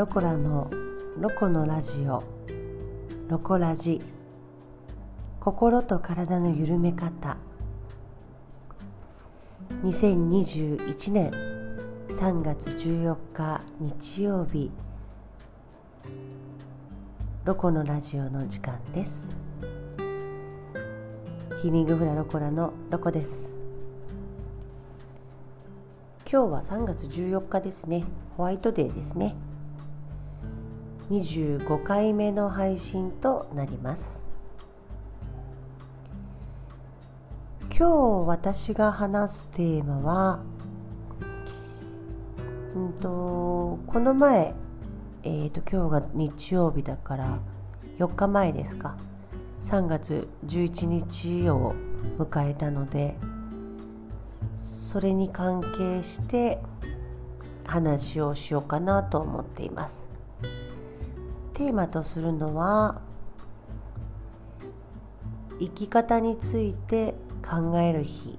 ロコラのロコのラジオロコラジ。心と体の緩め方。2021年3月14日日曜日ロコのラジオの時間です。ヒーリングフラロコラのロコです。今日は3月14日ですね。ホワイトデーですね。25回目の配信となります。今日私が話すテーマはうんとこの前えーと、今日が日曜日だから4日前ですか。3月11日を迎えたのでそれに関係して話をしようかなと思っています。テーマとするのは生き方について考える日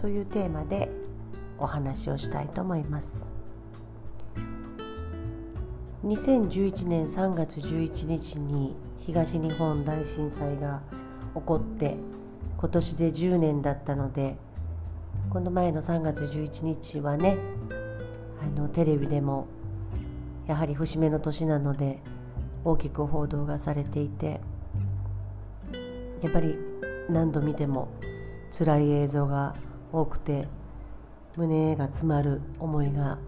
というテーマでお話をしたいと思います。2011年3月11日に東日本大震災が起こって今年で10年だったのでこの前の3月11日はねあのテレビでもやはり節目の年なので大きく報道がされていてやっぱり何度見ても辛い映像が多くて胸が詰まる思いが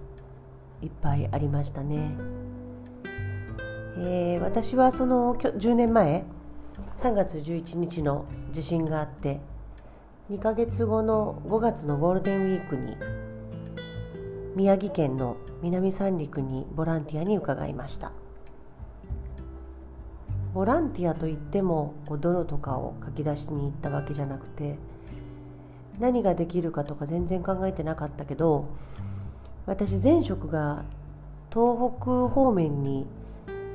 いっぱいありましたね。えー、私はその10年前3月11日の地震があって2ヶ月後の5月のゴールデンウィークに宮城県の南三陸にボランティアに伺いました。ボランティアといっても泥とかをかき出しに行ったわけじゃなくて何ができるかとか全然考えてなかったけど私前職が東北方面に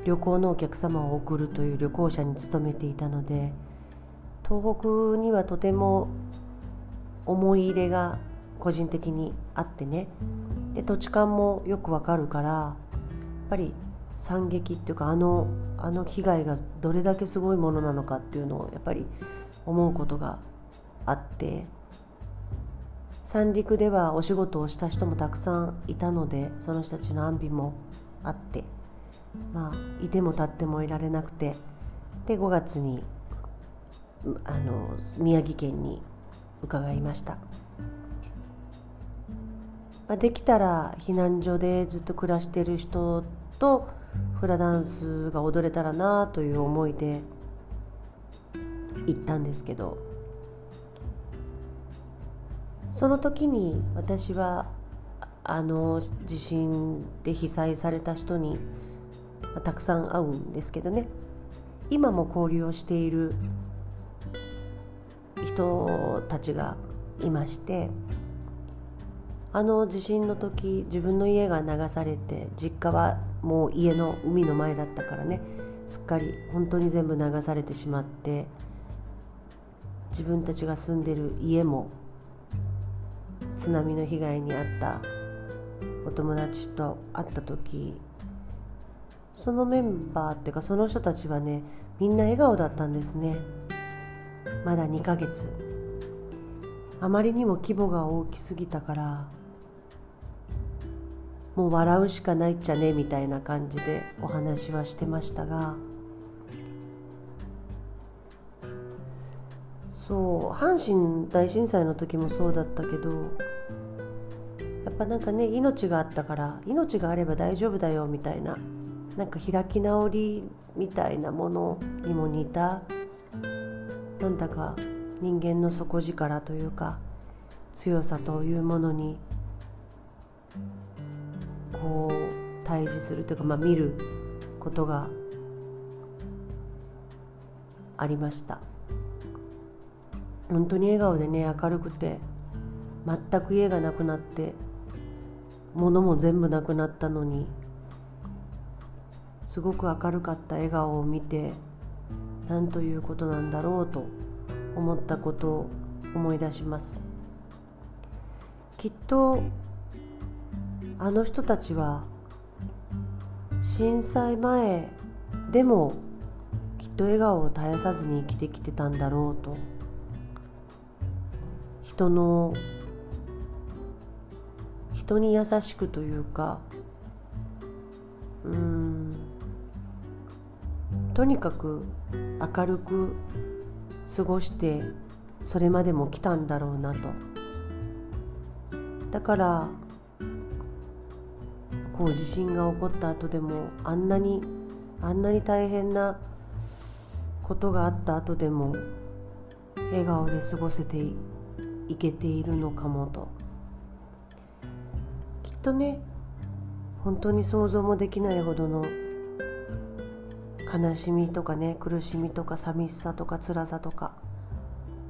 旅行のお客様を送るという旅行者に勤めていたので東北にはとても思い入れが個人的にあってね土地勘もよくわかるからやっぱり惨劇っていうかあのあの被害がどれだけすごいものなのかっていうのをやっぱり思うことがあって三陸ではお仕事をした人もたくさんいたのでその人たちの安否もあってまあいても立ってもいられなくてで5月にあの宮城県に伺いました、まあ、できたら避難所でずっと暮らしてる人とフラダンスが踊れたらなという思いで行ったんですけどその時に私はあの地震で被災された人にたくさん会うんですけどね。今も交流をしている人たちがいましてあの地震の時自分の家が流されて実家はもう家の海の前だったからね。すっかり本当に全部流されてしまって自分たちが住んでる家も津波の被害に遭ったお友達と会った時そのメンバーっていうかその人たちはねみんな笑顔だったんですね。まだ2ヶ月。あまりにも規模が大きすぎたからもう笑うしかないっちゃねみたいな感じでお話はしてましたがそう阪神大震災の時もそうだったけどやっぱなんかね命があったから命があれば大丈夫だよみたいななんか開き直りみたいなものにも似たなんだか人間の底力というか強さというものにこう対峙するというか、まあ、見ることがありました。本当に笑顔でね明るくて全く家がなくなって物も全部なくなったのにすごく明るかった笑顔を見て何ということなんだろうと思ったことを思い出します。きっとあの人たちは震災前でもきっと笑顔を絶やさずに生きてきてたんだろうと。人の人に優しくというかうんとにかく明るく過ごしてそれまでも来たんだろうなと。だからこう地震が起こった後でもあんなにあんなに大変なことがあった後でも笑顔で過ごせていけているのかもと。きっとね本当に想像もできないほどの悲しみとかね苦しみとか寂しさとか辛さとか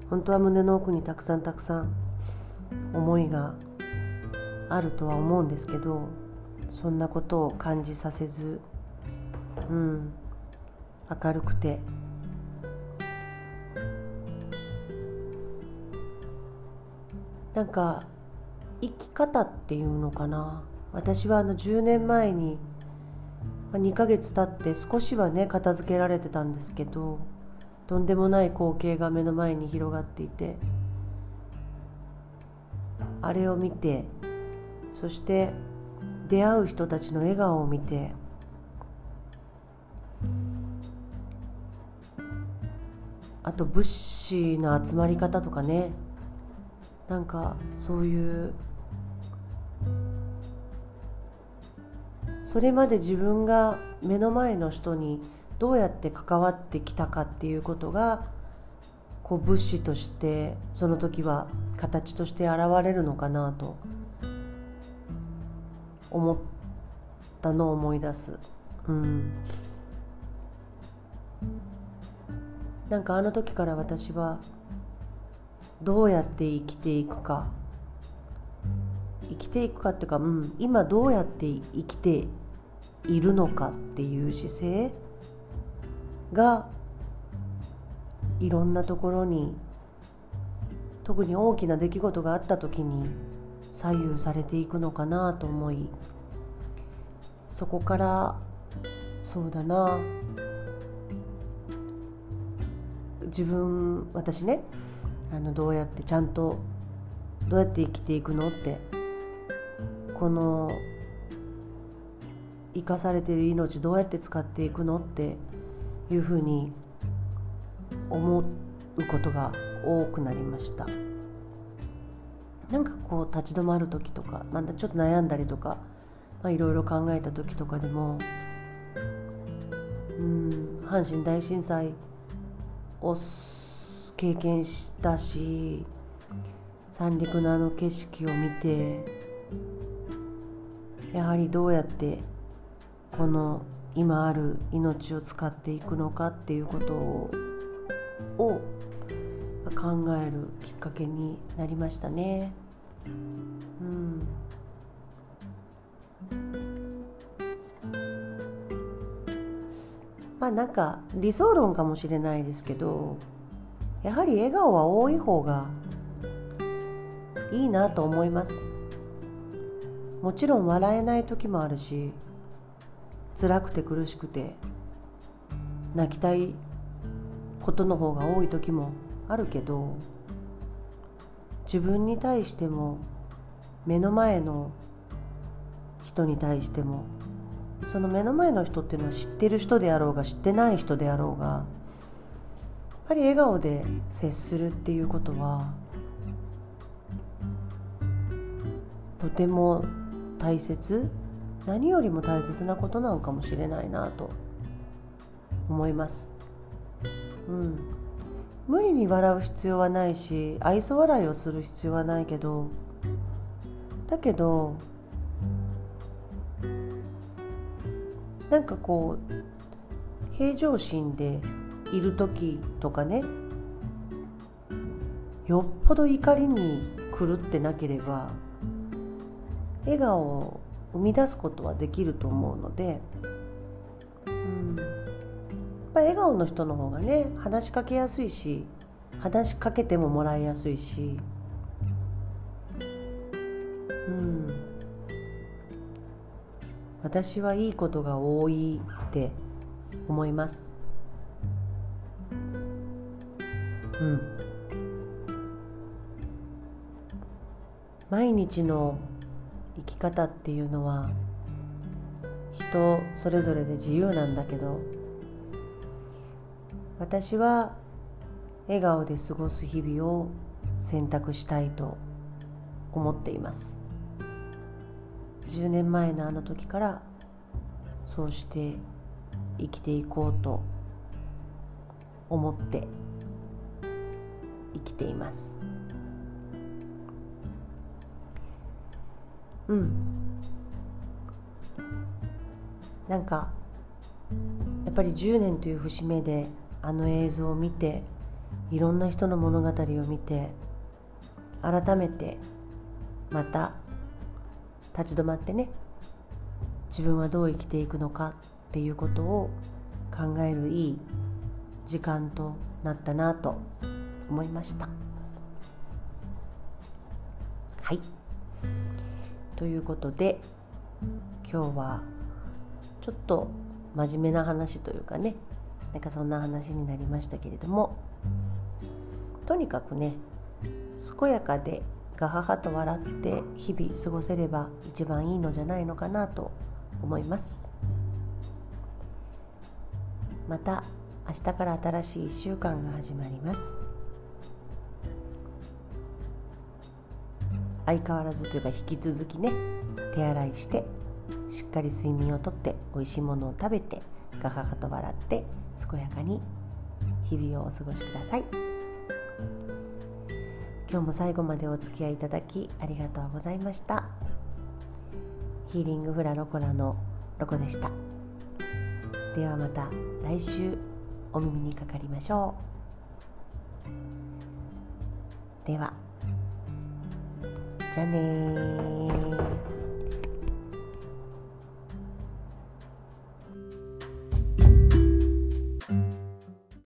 本当は胸の奥にたくさんたくさん思いがあるとは思うんですけどそんなことを感じさせずうん明るくて。なんか生き方っていうのかな。私はあの10年前に2ヶ月経って少しはね片付けられてたんですけどとんでもない光景が目の前に広がっていてあれを見てそして出会う人たちの笑顔を見てあと物資の集まり方とかね。なんかそういうそれまで自分が目の前の人にどうやって関わってきたかっていうことがこう物資としてその時は形として現れるのかなと。思ったのを思い出す。うん、なんかあの時から私はどうやって生きていくか。生きていくかっていうか、うん、今どうやって生きているのかっていう姿勢。がいろんなところに特に大きな出来事があった時に左右されていくのかなと思いそこからそうだな自分私ねあのどうやってちゃんとどうやって生きていくのってこの生かされてる命どうやって使っていくのっていうふうに思うことが多くなりました。なんかこう立ち止まる時とかまだちょっと悩んだりとかいろいろ考えた時とかでもうん阪神大震災を経験したし三陸のあの景色を見てやはりどうやってこの今ある命を使っていくのかっていうことをを考えるきっかけになりましたね。うん、まあなんか理想論かもしれないですけどやはり笑顔は多い方がいいなと思います。もちろん笑えない時もあるし辛くて苦しくて泣きたいことの方が多い時もあるけど自分に対しても目の前の人に対してもその目の前の人っていうのは知ってる人であろうが知ってない人であろうがやっぱり笑顔で接するっていうことはとても大切何よりも大切なことなのかもしれないなと思います。うん、無理に笑う必要はないし愛想笑いをする必要はないけどだけどなんかこう平常心でいる時とかねよっぽど怒りに狂ってなければ笑顔を生み出すことはできると思うので、顔の人の方がね話しかけやすいし話しかけてももらいやすいし、うん、私はいいことが多いって思います。うん。毎日の生き方っていうのは人それぞれで自由なんだけど私は笑顔で過ごす日々を選択したいと思っています。10年前のあの時からそうして生きていこうと思って生きています。うん。なんかやっぱり10年という節目であの映像を見ていろんな人の物語を見て改めてまた立ち止まってね自分はどう生きていくのかっていうことを考えるいい時間となったなと思いました。はい。ということで今日はちょっと真面目な話というかねなんかそんな話になりましたけれどもとにかくね健やかでガハハと笑って日々過ごせれば一番いいのじゃないのかなと思います。また明日から新しい1週間が始まります。相変わらずというか引き続きね手洗いしてしっかり睡眠をとって美味しいものを食べてガハハと笑って健やかに日々をお過ごしください。今日も最後までお付き合いいただきありがとうございました。ヒーリングフラロコラのロコでした。ではまた来週お耳にかかりましょう。ではじゃあね